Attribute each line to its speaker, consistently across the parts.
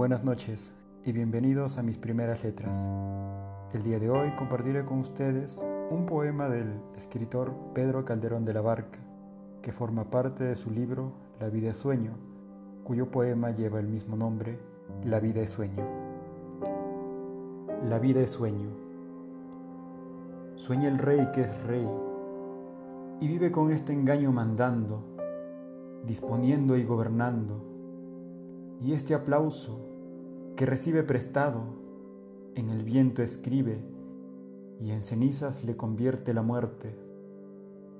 Speaker 1: Buenas noches y bienvenidos a mis primeras letras. El día de hoy compartiré con ustedes un poema del escritor Pedro Calderón de la Barca, que forma parte de su libro La vida es sueño, cuyo poema lleva el mismo nombre, La vida es sueño. La vida es sueño. Sueña el rey que es rey y vive con este engaño mandando, disponiendo y gobernando. Y este aplauso que recibe prestado, en el viento escribe y en cenizas le convierte la muerte.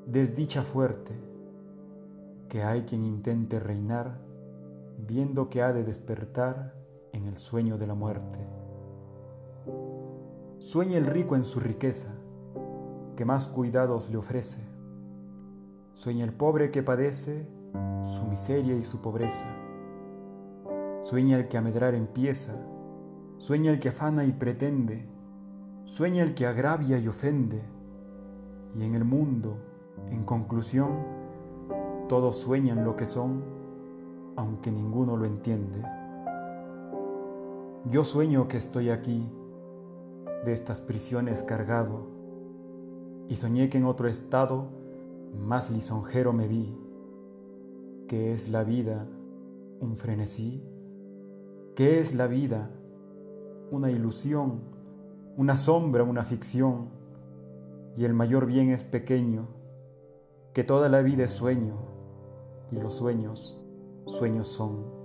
Speaker 1: Desdicha fuerte, que hay quien intente reinar, viendo que ha de despertar en el sueño de la muerte. Sueña el rico en su riqueza, que más cuidados le ofrece. Sueña el pobre que padece su miseria y su pobreza. Sueña el que a medrar empieza, sueña el que afana y pretende, sueña el que agravia y ofende, y en el mundo, en conclusión, todos sueñan lo que son, aunque ninguno lo entiende. Yo sueño que estoy aquí, de estas prisiones cargado, y soñé que en otro estado más lisonjero me vi, que es la vida un frenesí ¿Qué es la vida? Una ilusión, una sombra, una ficción. Y el mayor bien es pequeño, que toda la vida es sueño, y los sueños, sueños son.